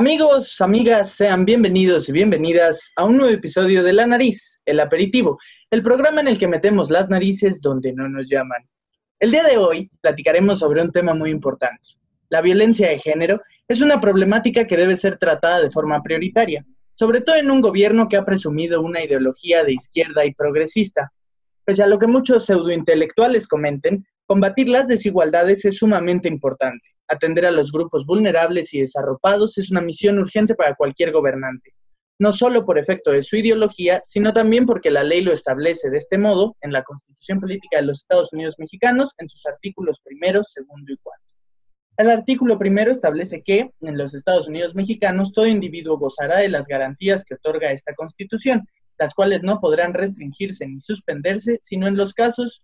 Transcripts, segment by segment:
Amigos, amigas, sean bienvenidos y bienvenidas a un nuevo episodio de La Nariz, el aperitivo, el programa en el que metemos las narices donde no nos llaman. El día de hoy platicaremos sobre un tema muy importante. La violencia de género es una problemática que debe ser tratada de forma prioritaria, sobre todo en un gobierno que ha presumido una ideología de izquierda y progresista. Pese a lo que muchos pseudointelectuales comenten, combatir las desigualdades es sumamente importante. Atender a los grupos vulnerables y desarropados es una misión urgente para cualquier gobernante, no solo por efecto de su ideología, sino también porque la ley lo establece de este modo en la Constitución Política de los Estados Unidos Mexicanos en sus artículos primero, segundo y cuarto. El artículo primero establece que en los Estados Unidos mexicanos todo individuo gozará de las garantías que otorga esta Constitución, las cuales no podrán restringirse ni suspenderse, sino en los casos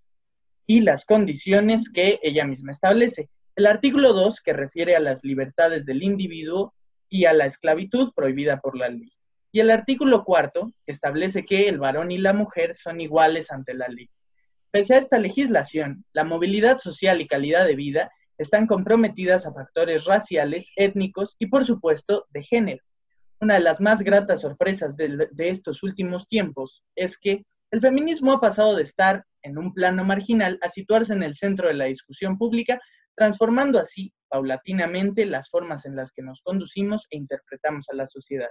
y las condiciones que ella misma establece, el artículo 2, que refiere a las libertades del individuo y a la esclavitud prohibida por la ley. Y el artículo 4, que establece que el varón y la mujer son iguales ante la ley. Pese a esta legislación, la movilidad social y calidad de vida están comprometidas a factores raciales, étnicos y, por supuesto, de género. Una de las más gratas sorpresas de, de estos últimos tiempos es que el feminismo ha pasado de estar en un plano marginal a situarse en el centro de la discusión pública transformando así paulatinamente las formas en las que nos conducimos e interpretamos a la sociedad.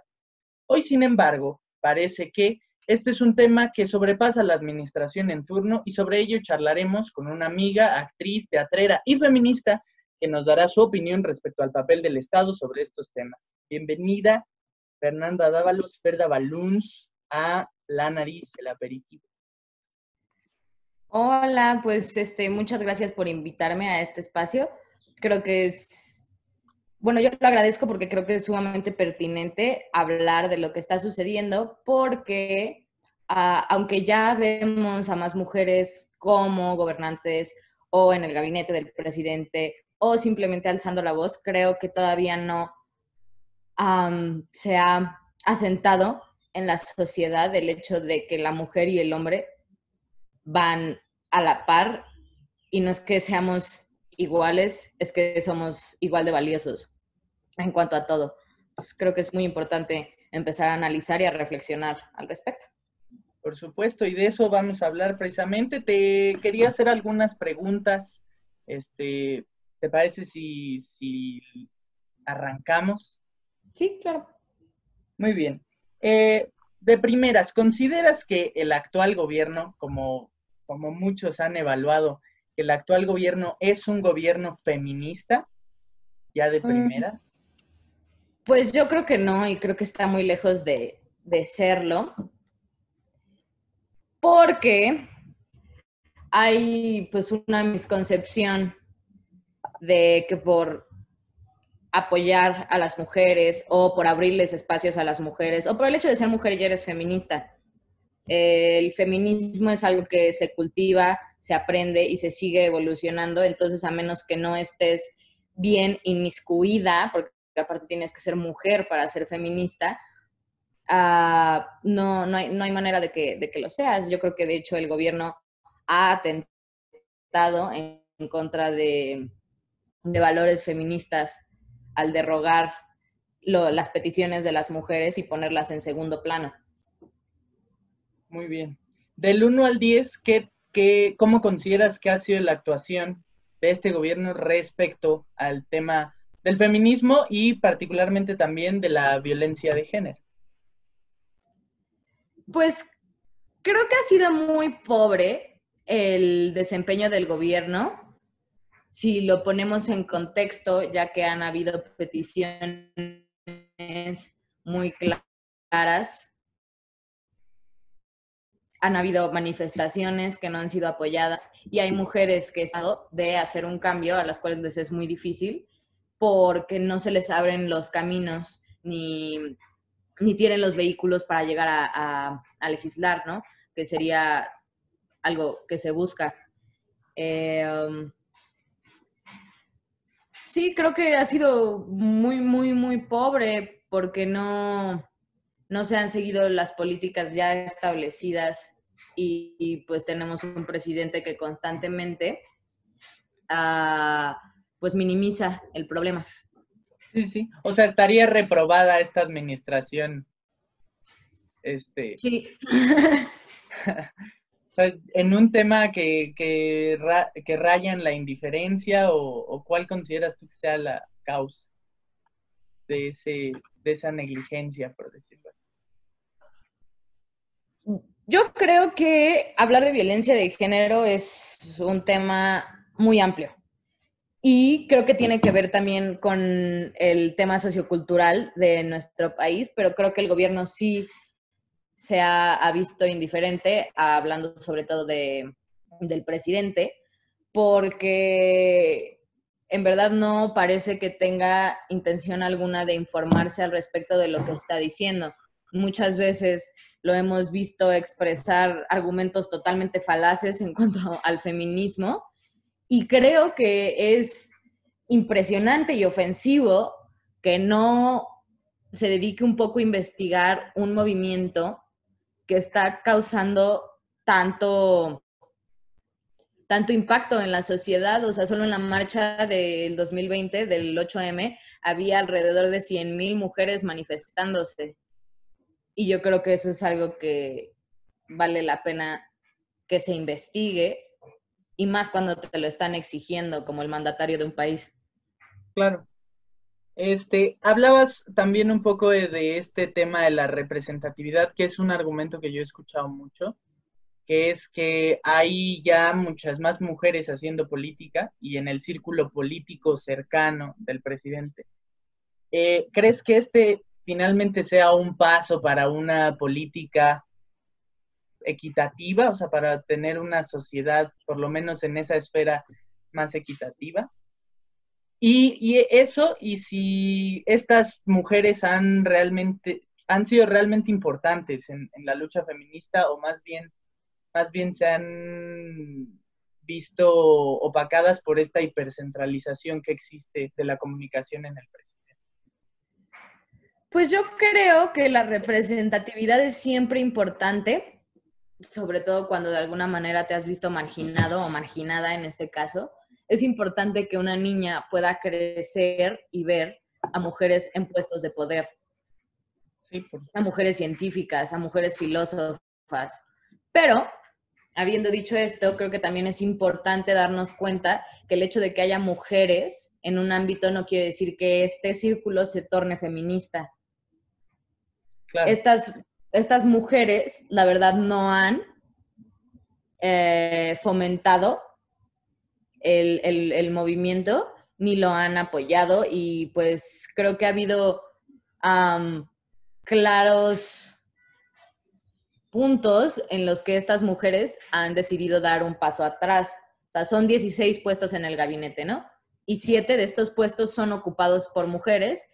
Hoy, sin embargo, parece que este es un tema que sobrepasa la administración en turno y sobre ello charlaremos con una amiga, actriz, teatrera y feminista que nos dará su opinión respecto al papel del Estado sobre estos temas. Bienvenida, Fernanda Dávalos, Ferda Baluns, a La Nariz, el aperitivo. Hola, pues este, muchas gracias por invitarme a este espacio. Creo que es, bueno, yo lo agradezco porque creo que es sumamente pertinente hablar de lo que está sucediendo porque ah, aunque ya vemos a más mujeres como gobernantes o en el gabinete del presidente o simplemente alzando la voz, creo que todavía no se ha asentado en la sociedad el hecho de que la mujer y el hombre van a la par y no es que seamos iguales, es que somos igual de valiosos en cuanto a todo. creo que es muy importante empezar a analizar y a reflexionar al respecto. Por supuesto, y de eso vamos a hablar precisamente. Te quería hacer algunas preguntas. Este, ¿Te parece si, si arrancamos? Sí, claro. Muy bien. Eh, de primeras, ¿consideras que el actual gobierno, como como muchos han evaluado, que el actual gobierno es un gobierno feminista, ya de mm. primeras? Pues yo creo que no, y creo que está muy lejos de, de serlo, porque hay pues una misconcepción de que por apoyar a las mujeres o por abrirles espacios a las mujeres o por el hecho de ser mujer ya eres feminista el feminismo es algo que se cultiva, se aprende y se sigue evolucionando, entonces a menos que no estés bien inmiscuida, porque aparte tienes que ser mujer para ser feminista, ah, no, no, hay, no, hay, manera de que, de que, lo seas. Yo creo que de hecho el gobierno ha atentado en, contra de, de, valores feministas al derrogar las peticiones de las mujeres y ponerlas en segundo plano. Muy bien. Del 1 al 10, ¿qué, qué, ¿cómo consideras que ha sido la actuación de este gobierno respecto al tema del feminismo y particularmente también de la violencia de género? Pues creo que ha sido muy pobre el desempeño del gobierno si lo ponemos en contexto, ya que han habido peticiones muy claras han habido manifestaciones que no han sido apoyadas y hay mujeres que han de hacer un cambio a las cuales les es muy difícil porque no se les abren los caminos ni, ni tienen los vehículos para llegar a, legislar, ¿no? Que sería algo que se busca. Em, sí, creo que ha sido muy, muy, muy pobre porque no, no se han seguido las políticas ya establecidas y, pues tenemos un presidente que constantemente ah, pues minimiza el problema. Sí, sí. O sea, estaría reprobada esta administración. Este. Sí. o sea, en un tema que, que, que raya en la indiferencia o, cuál consideras tú que sea la causa de, ese, de esa negligencia, por decirlo. Yo creo que hablar de violencia de género es un tema muy amplio. Y creo que tiene que ver también con el tema sociocultural de nuestro país, pero creo que el gobierno sí se ha, visto indiferente, hablando sobre todo de, del presidente, porque en verdad no parece que tenga intención alguna de informarse al respecto de lo que está diciendo. Muchas veces lo hemos visto expresar argumentos totalmente falaces en cuanto al feminismo y creo que es impresionante y ofensivo que no se dedique un poco a investigar un movimiento que está causando tanto, tanto impacto en la sociedad. O sea, solo en la marcha del 2020, del 8M, había alrededor de 100.000 mujeres manifestándose. Y yo creo que eso es algo que vale la pena que se investigue y más cuando te lo están exigiendo como el mandatario de un país. Claro. Este, hablabas también un poco de, este tema de la representatividad, que es un argumento que yo he escuchado mucho, que es que hay ya muchas más mujeres haciendo política y en el círculo político cercano del presidente. Eh, ¿Crees que este finalmente sea un paso para una política equitativa, o sea, para tener una sociedad, por lo menos en esa esfera, más equitativa. Y, eso, y si estas mujeres han realmente, han sido realmente importantes en, la lucha feminista, o más bien, más bien se han visto opacadas por esta hipercentralización que existe de la comunicación en el presidente. Pues yo creo que la representatividad es siempre importante, sobre todo cuando de alguna manera te has visto marginado o marginada en este caso, es importante que una niña pueda crecer y ver a mujeres en puestos de poder, a mujeres científicas, a mujeres filósofas. Pero, habiendo dicho esto, creo que también es importante darnos cuenta que el hecho de que haya mujeres en un ámbito no quiere decir que este círculo se torne feminista. Estas estas mujeres, la verdad, no han eh, fomentado el, movimiento ni lo han apoyado y pues creo que ha habido claros puntos en los que estas mujeres han decidido dar un paso atrás. O sea, son 16 puestos en el gabinete, ¿no? Y siete de estos puestos son ocupados por mujeres.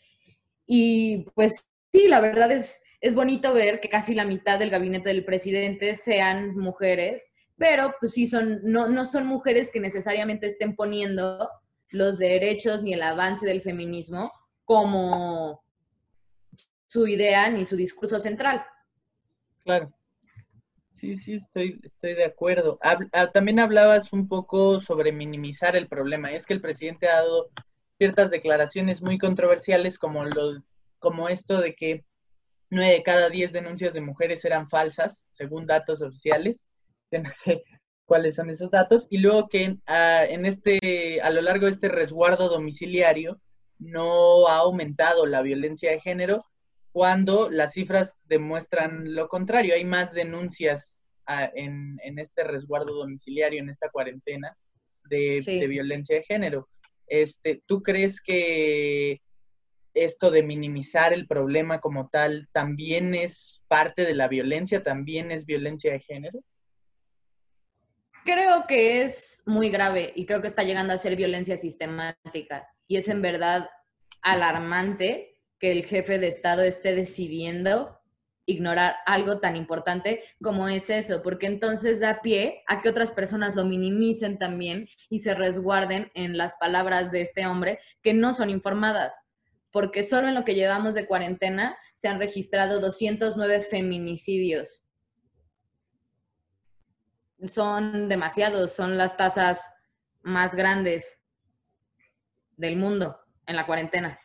Y pues sí, la verdad es, es bonito ver que casi la mitad del gabinete del presidente sean mujeres, pero pues sí son, no, no son mujeres que necesariamente estén poniendo los derechos ni el avance del feminismo como su idea ni su discurso central. Claro. Sí, sí, estoy, estoy de acuerdo. Ah, también hablabas un poco sobre minimizar el problema. Es que el presidente ha dado ciertas declaraciones muy controversiales como, lo, como esto de que nueve de cada diez denuncias de mujeres eran falsas, según datos oficiales. que no sé cuáles son esos datos. Y luego que ah, en este, a lo largo de este resguardo domiciliario no ha aumentado la violencia de género cuando las cifras demuestran lo contrario. Hay más denuncias ah, en, este resguardo domiciliario, en esta cuarentena de, de violencia de género. Este, ¿Tú crees que esto de minimizar el problema como tal también es parte de la violencia, también es violencia de género? Creo que es muy grave y creo que está llegando a ser violencia sistemática. Y es en verdad alarmante que el jefe de Estado esté decidiendo ignorar algo tan importante como es eso, porque entonces da pie a que otras personas lo minimicen también y se resguarden en las palabras de este hombre que no son informadas porque solo en lo que llevamos de cuarentena se han registrado 209 feminicidios. Son demasiados, son las tasas más grandes del mundo en la cuarentena.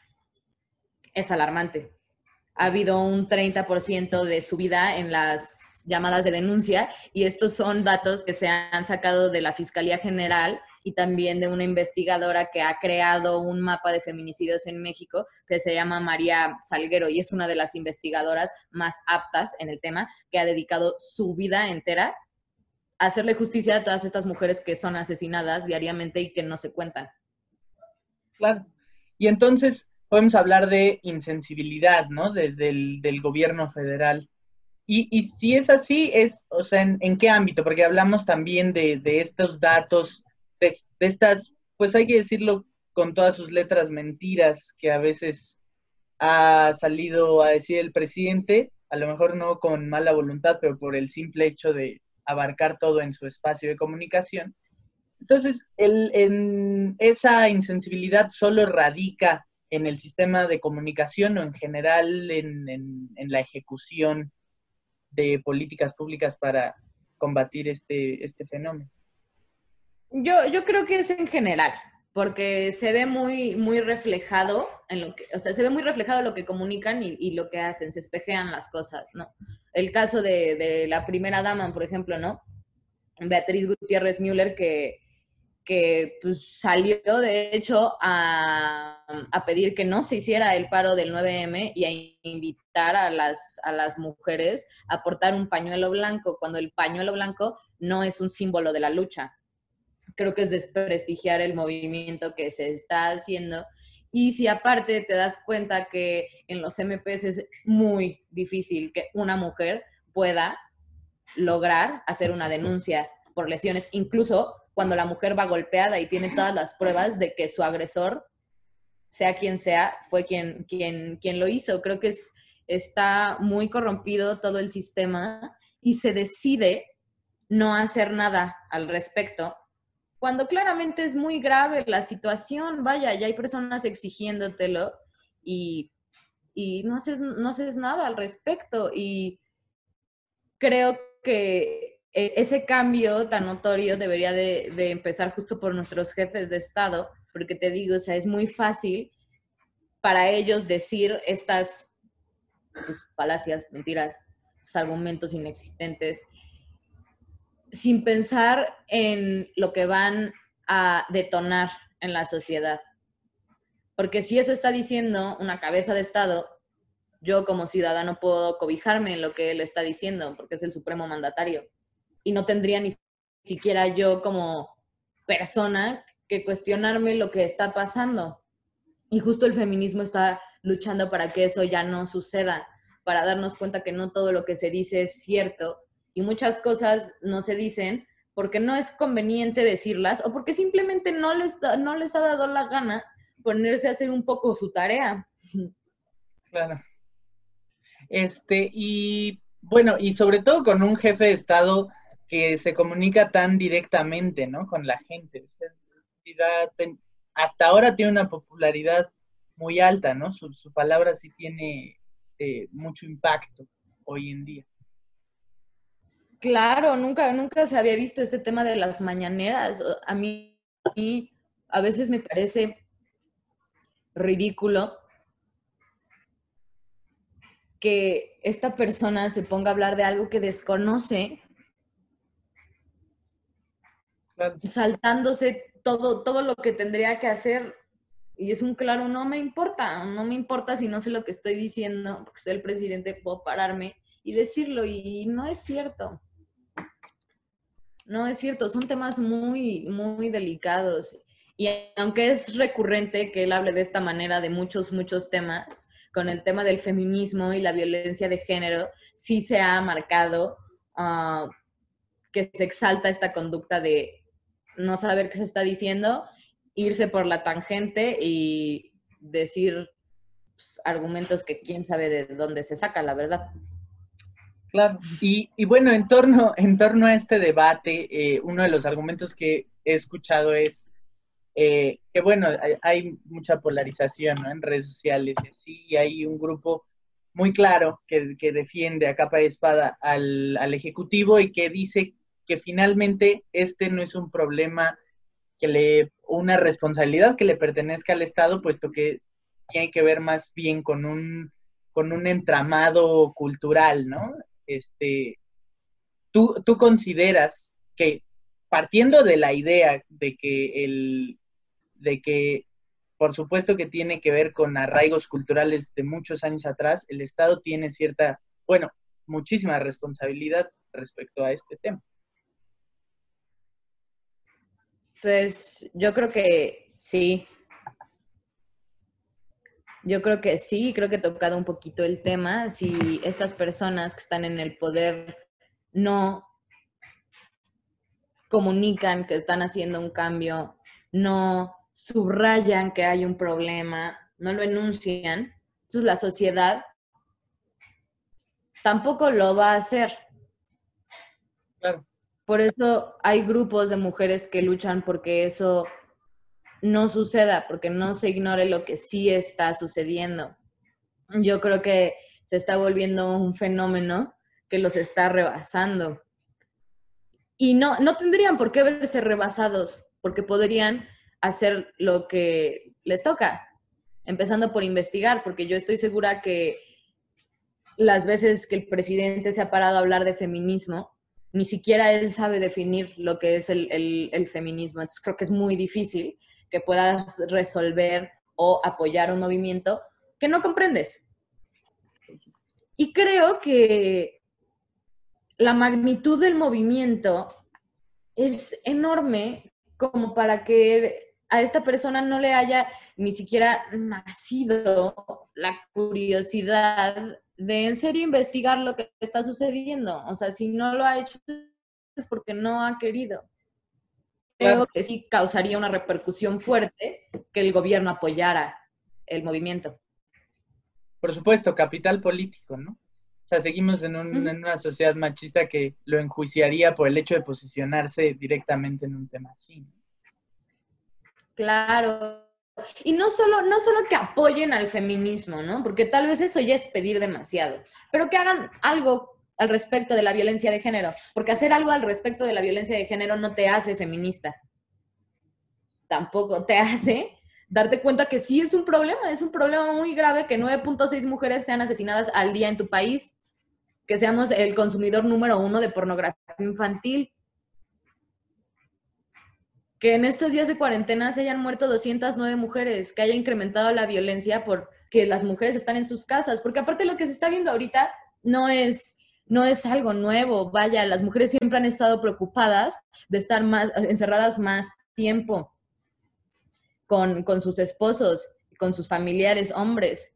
es alarmante. Ha habido un 30% de subida en las llamadas de denuncia y estos son datos que se han sacado de la Fiscalía General y también de una investigadora que ha creado un mapa de feminicidios en México que se llama María Salguero y es una de las investigadoras más aptas en el tema que ha dedicado su vida entera a hacerle justicia a todas estas mujeres que son asesinadas diariamente y que no se cuentan. Claro. Y entonces podemos hablar de insensibilidad, ¿no? del, gobierno federal. Y, si es así, es, o sea, ¿en, qué ámbito? Porque hablamos también de, de estos datos de, estas, pues hay que decirlo con todas sus letras mentiras que a veces ha salido a decir el presidente, a lo mejor no con mala voluntad, pero por el simple hecho de abarcar todo en su espacio de comunicación. Entonces, el, en esa insensibilidad solo radica en el sistema de comunicación o en general en, en la ejecución de políticas públicas para combatir este, este fenómeno. Yo, yo creo que es en general, porque se ve muy, muy reflejado en lo que, o sea, se ve muy reflejado lo que comunican y, lo que hacen, se espejean las cosas, ¿no? El caso de, la primera dama, por ejemplo, ¿no? Beatriz Gutiérrez Müller, que, que pues, salió, de hecho, a, a, pedir que no se hiciera el paro del 9M y a invitar a las, a las mujeres a portar un pañuelo blanco, cuando el pañuelo blanco no es un símbolo de la lucha, creo que es desprestigiar el movimiento que se está haciendo. Y si aparte te das cuenta que en los MPs es muy difícil que una mujer pueda lograr hacer una denuncia por lesiones, incluso cuando la mujer va golpeada y tiene todas las pruebas de que su agresor, sea quien sea, fue quien, quien, quien lo hizo. Creo que es, está muy corrompido todo el sistema y se decide no hacer nada al respecto cuando claramente es muy grave la situación, vaya, ya hay personas exigiéndotelo y, y no, haces, no haces nada al respecto. Y creo que e, ese cambio tan notorio debería de, empezar justo por nuestros jefes de Estado, porque te digo, o sea, es muy fácil para ellos decir estas pues, falacias, mentiras, argumentos inexistentes sin pensar en lo que van a detonar en la sociedad. Porque si eso está diciendo una cabeza de Estado, yo como ciudadano puedo cobijarme en lo que él está diciendo, porque es el supremo mandatario. Y no tendría ni siquiera yo como persona que cuestionarme lo que está pasando. Y justo el feminismo está luchando para que eso ya no suceda, para darnos cuenta que no todo lo que se dice es cierto y muchas cosas no se dicen porque no es conveniente decirlas o porque simplemente no les, no les ha dado la gana ponerse a hacer un poco su tarea. Claro. Este, y bueno, y sobre todo con un jefe de Estado que se comunica tan directamente, ¿no? Con la gente. Hasta ahora tiene una popularidad muy alta, ¿no? Su, palabra sí tiene eh, mucho impacto hoy en día. Claro, nunca, nunca se había visto este tema de las mañaneras. A mí, a veces me parece ridículo que esta persona se ponga a hablar de algo que desconoce, saltándose todo, todo lo que tendría que hacer. Y es un claro, no me importa, no me importa si no sé lo que estoy diciendo, porque soy el presidente, puedo pararme y decirlo, y no es cierto. No es cierto, son temas muy, muy delicados. Y aunque es recurrente que él hable de esta manera de muchos, muchos temas, con el tema del feminismo y la violencia de género, sí se ha marcado ah, que se exalta esta conducta de no saber qué se está diciendo, irse por la tangente y decir pues, argumentos que quién sabe de dónde se saca, la verdad. Claro, y, bueno, en torno, en torno a este debate, eh, uno de los argumentos que he escuchado es eh, que, bueno, hay, mucha polarización en redes sociales y así, y hay un grupo muy claro que, defiende a capa y espada al, al, Ejecutivo y que dice que finalmente este no es un problema que le, una responsabilidad que le pertenezca al Estado, puesto que tiene que ver más bien con un, con un entramado cultural, ¿no? Este, ¿tú, ¿Tú consideras que partiendo de la idea de que el, de que por supuesto que tiene que ver con arraigos culturales de muchos años atrás, el Estado tiene cierta, bueno, muchísima responsabilidad respecto a este tema. Pues yo creo que sí. Yo creo que sí, creo que he tocado un poquito el tema. Si estas personas que están en el poder no comunican que están haciendo un cambio, no subrayan que hay un problema, no lo enuncian, entonces la sociedad tampoco lo va a hacer. Claro. Por eso hay grupos de mujeres que luchan porque eso no suceda, porque no se ignore lo que sí está sucediendo. Yo creo que se está volviendo un fenómeno que los está rebasando. Y no, no tendrían por qué verse rebasados, porque podrían hacer lo que les toca, empezando por investigar, porque yo estoy segura que las veces que el presidente se ha parado a hablar de feminismo, ni siquiera él sabe definir lo que es el, feminismo. Entonces creo que es muy difícil que puedas resolver o apoyar un movimiento que no comprendes. Y creo que la magnitud del movimiento es enorme como para que a esta persona no le haya ni siquiera nacido la curiosidad de en serio investigar lo que está sucediendo. O sea, si no lo ha hecho es porque no ha querido. Creo que sí causaría una repercusión fuerte que el gobierno apoyara el movimiento. Por supuesto, capital político, ¿no? O sea, seguimos en, en una sociedad machista que lo enjuiciaría por el hecho de posicionarse directamente en un tema así. Claro, y no solo, no solo que apoyen al feminismo, ¿no? Porque tal vez eso ya es pedir demasiado, pero que hagan algo al respecto de la violencia de género, porque hacer algo al respecto de la violencia de género no te hace feminista. Tampoco te hace darte cuenta que sí es un problema, es un problema muy grave que 9.6 mujeres sean asesinadas al día en tu país, que seamos el consumidor número uno de pornografía infantil, que en estos días de cuarentena se hayan muerto 209 mujeres, que haya incrementado la violencia porque las mujeres están en sus casas, porque aparte lo que se está viendo ahorita no es no es algo nuevo, vaya, las mujeres siempre han estado preocupadas de estar más encerradas más tiempo con, con sus esposos, con sus familiares hombres.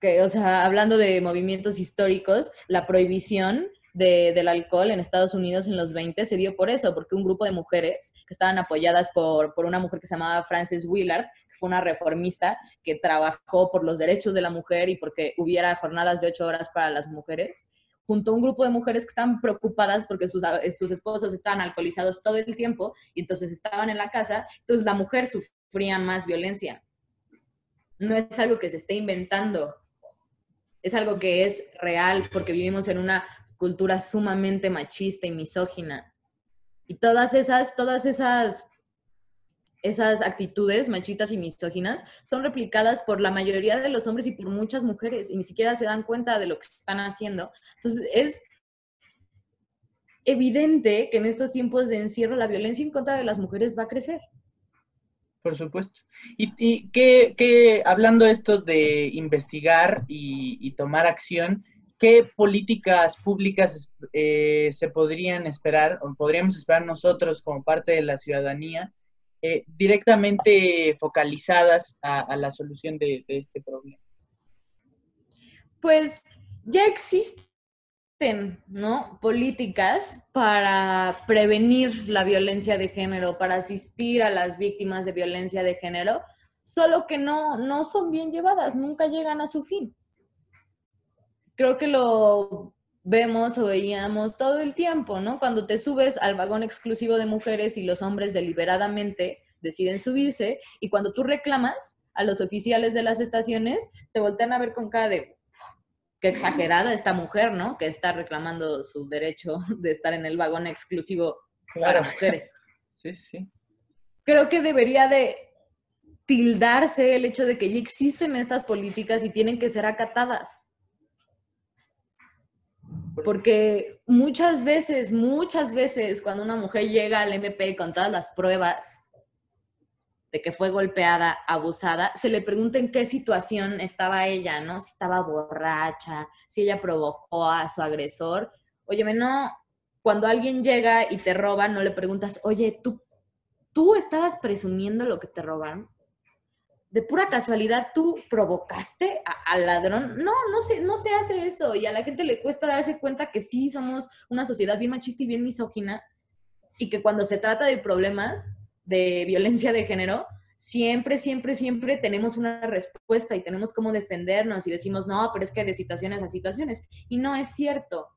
Que, o sea, hablando de movimientos históricos, la prohibición del alcohol en Estados Unidos en los 20 se dio por eso, porque un grupo de mujeres que estaban apoyadas por, por una mujer que se llamaba Frances Willard, que fue una reformista que trabajó por los derechos de la mujer y porque hubiera jornadas de ocho horas para las mujeres, junto a un grupo de mujeres que estaban preocupadas porque sus, sus esposos estaban alcoholizados todo el tiempo y entonces estaban en la casa, entonces la mujer sufría más violencia. No es algo que se esté inventando, es algo que es real porque vivimos en una cultura sumamente machista y misógina. Y todas esas, todas esas, esas actitudes machistas y misóginas son replicadas por la mayoría de los hombres y por muchas mujeres y ni siquiera se dan cuenta de lo que están haciendo. Entonces es evidente que en estos tiempos de encierro la violencia en contra de las mujeres va a crecer. Por supuesto. Y, que, hablando esto de investigar y, y tomar acción, ¿qué políticas públicas eh, se podrían esperar o podríamos esperar nosotros como parte de la ciudadanía eh, directamente focalizadas a, la solución de, este problema? Pues ya existen, ¿no? Políticas para prevenir la violencia de género, para asistir a las víctimas de violencia de género, solo que no, no son bien llevadas, nunca llegan a su fin creo que lo vemos o veíamos todo el tiempo, ¿no? Cuando te subes al vagón exclusivo de mujeres y los hombres deliberadamente deciden subirse y cuando tú reclamas a los oficiales de las estaciones, te voltean a ver con cara de qué exagerada esta mujer, ¿no? Que está reclamando su derecho de estar en el vagón exclusivo para mujeres. Sí, sí. Creo que debería de tildarse el hecho de que ya existen estas políticas y tienen que ser acatadas. Porque muchas veces, muchas veces, cuando una mujer llega al MP con todas las pruebas de que fue golpeada, abusada, se le pregunta en qué situación estaba ella, ¿no? Si estaba borracha, si ella provocó a su agresor. Oye, no, cuando alguien llega y te roba, no le preguntas, oye, ¿tú, tú estabas presumiendo lo que te robaron? De pura casualidad tú provocaste al ladrón. No, no se, no se hace eso. Y a la gente le cuesta darse cuenta que sí somos una sociedad bien machista y bien misógina. Y que cuando se trata de problemas de violencia de género, siempre, siempre, siempre tenemos una respuesta y tenemos cómo defendernos y decimos, no, pero es que de situaciones a situaciones. Y no es cierto.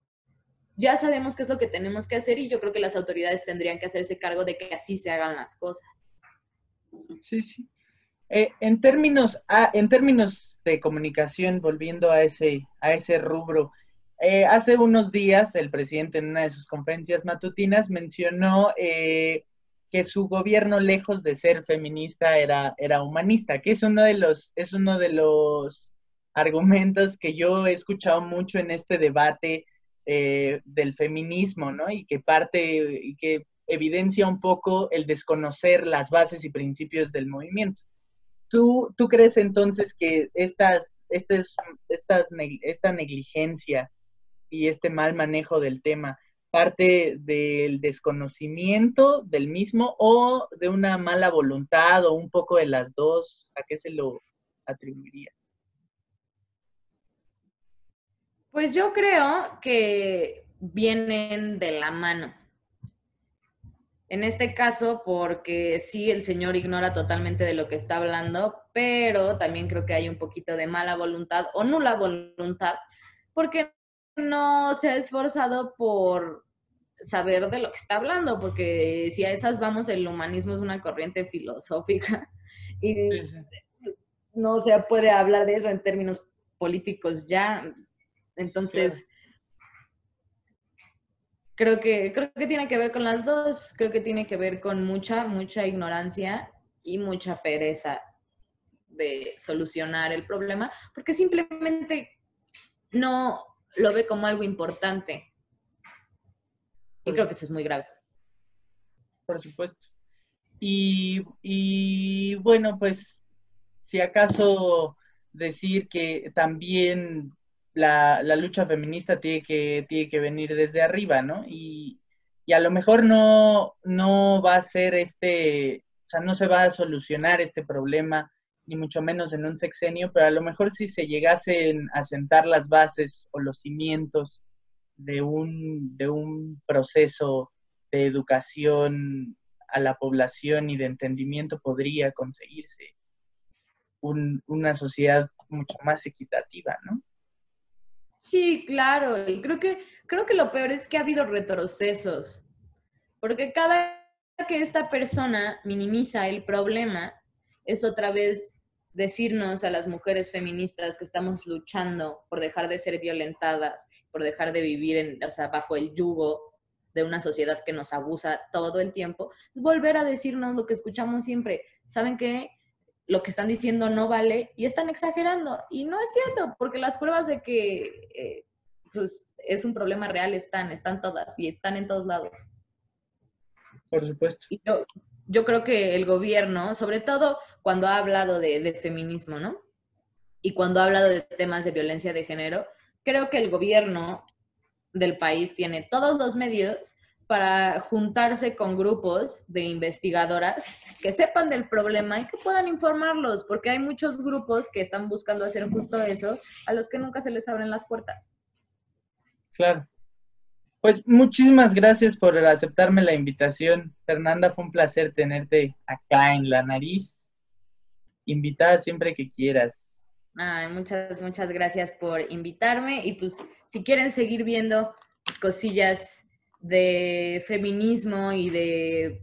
Ya sabemos qué es lo que tenemos que hacer y yo creo que las autoridades tendrían que hacerse cargo de que así se hagan las cosas. Sí, sí. Eh, en, términos, ah, en términos de comunicación, volviendo a ese, a ese rubro, eh, hace unos días el presidente en una de sus conferencias matutinas mencionó eh, que su gobierno, lejos de ser feminista, era, era humanista, que es uno de los, es uno de los argumentos que yo he escuchado mucho en este debate del feminismo, ¿no? Y que parte, y que evidencia un poco el desconocer las bases y principios del movimiento. ¿Tú, tú crees entonces que estas, esta negligencia y este mal manejo del tema parte del desconocimiento del mismo o de una mala voluntad o un poco de las dos? ¿A qué se lo atribuiría? Pues yo creo que vienen de la mano. En este caso, porque sí, el señor ignora totalmente de lo que está hablando, pero también creo que hay un poquito de mala voluntad o nula voluntad, porque no se ha esforzado por saber de lo que está hablando, porque si a esas vamos, el humanismo es una corriente filosófica y no se puede hablar de eso en términos políticos ya. Entonces, creo que, creo que tiene que ver con las dos, creo que tiene que ver con mucha, mucha ignorancia y mucha pereza de solucionar el problema, porque simplemente no lo ve como algo importante. Y creo que eso es muy grave. Por supuesto. Y, y bueno, pues si acaso decir que también la, lucha feminista tiene que, tiene que venir desde arriba, ¿no? Y, a lo mejor no, no va a ser este, o sea, no se va a solucionar este problema, ni mucho menos en un sexenio, pero a lo mejor si se llegasen a sentar las bases o los cimientos de un, de un proceso de educación a la población y de entendimiento, podría conseguirse una sociedad mucho más equitativa, ¿no? Sí, claro. Y creo que, creo que lo peor es que ha habido retrocesos. Porque cada que esta persona minimiza el problema, es otra vez decirnos a las mujeres feministas que estamos luchando por dejar de ser violentadas, por dejar de vivir en, bajo el yugo de una sociedad que nos abusa todo el tiempo, es volver a decirnos lo que escuchamos siempre. ¿Saben qué? Lo que están diciendo no vale y están exagerando. Y no es cierto, porque las pruebas de que eh, pues, es un problema real están, están todas y están en todos lados. Por supuesto. Y yo, yo creo que el gobierno, sobre todo cuando ha hablado de, de feminismo, ¿no? Y cuando ha hablado de temas de violencia de género, creo que el gobierno del país tiene todos los medios para juntarse con grupos de investigadoras que sepan del problema y que puedan informarlos, porque hay muchos grupos que están buscando hacer justo eso, a los que nunca se les abren las puertas. Claro. Pues muchísimas gracias por aceptarme la invitación. Fernanda, fue un placer tenerte acá en la nariz. Invitada siempre que quieras. Ay, muchas, muchas gracias por invitarme y pues si quieren seguir viendo cosillas de feminismo y de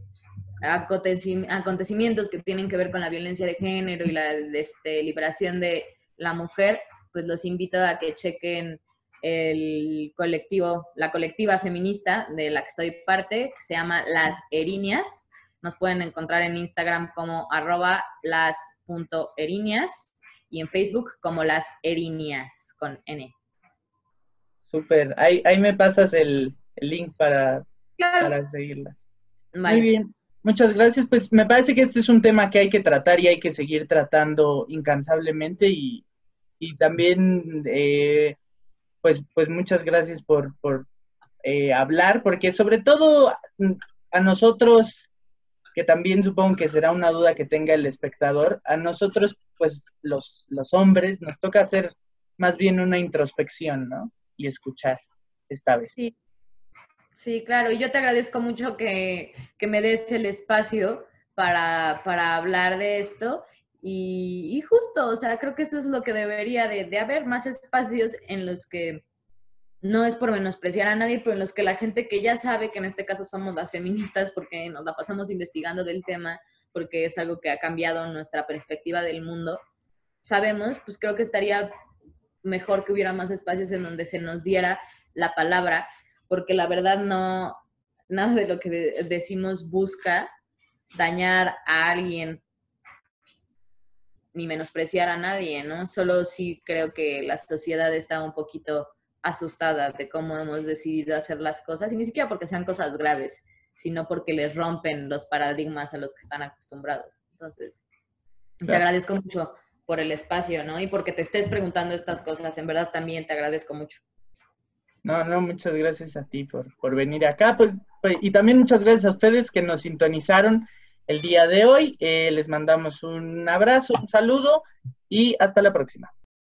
acontecimientos que tienen que ver con la violencia de género y la este, liberación de la mujer, pues los invito a que chequen el colectivo, la colectiva feminista de la que soy parte, que se llama Las Erinias. Nos pueden encontrar en Instagram como arroba las las.erinias y en Facebook como las erinias con N. Súper, ahí, ahí me pasas el, link para, para seguirlas. Muy bien, muchas gracias. Pues me parece que este es un tema que hay que tratar y hay que seguir tratando incansablemente y, y también, eh, pues, pues muchas gracias por, por eh, hablar, porque sobre todo a nosotros, que también supongo que será una duda que tenga el espectador, a nosotros, pues los, los hombres, nos toca hacer más bien una introspección, ¿no? Y escuchar esta vez. Sí, sí claro. Y yo te agradezco mucho que, me des el espacio para, para hablar de esto. Y, y, justo, o sea, creo que eso es lo que debería de, de haber, más espacios en los que no es por menospreciar a nadie, pero en los que la gente que ya sabe que en este caso somos las feministas porque nos la pasamos investigando del tema, porque es algo que ha cambiado nuestra perspectiva del mundo, sabemos, pues creo que estaría mejor que hubiera más espacios en donde se nos diera la palabra, porque la verdad no, nada de lo que decimos busca dañar a alguien ni menospreciar a nadie, ¿no? Solo sí creo que la sociedad está un poquito asustada de cómo hemos decidido hacer las cosas, y ni siquiera porque sean cosas graves, sino porque les rompen los paradigmas a los que están acostumbrados. Entonces, te agradezco mucho por el espacio, ¿no? Y porque te estés preguntando estas cosas, en verdad también te agradezco mucho. No, no, muchas gracias a ti por, por venir acá, pues, pues, y también muchas gracias a ustedes que nos sintonizaron el día de hoy. Eh, les mandamos un abrazo, un saludo y hasta la próxima.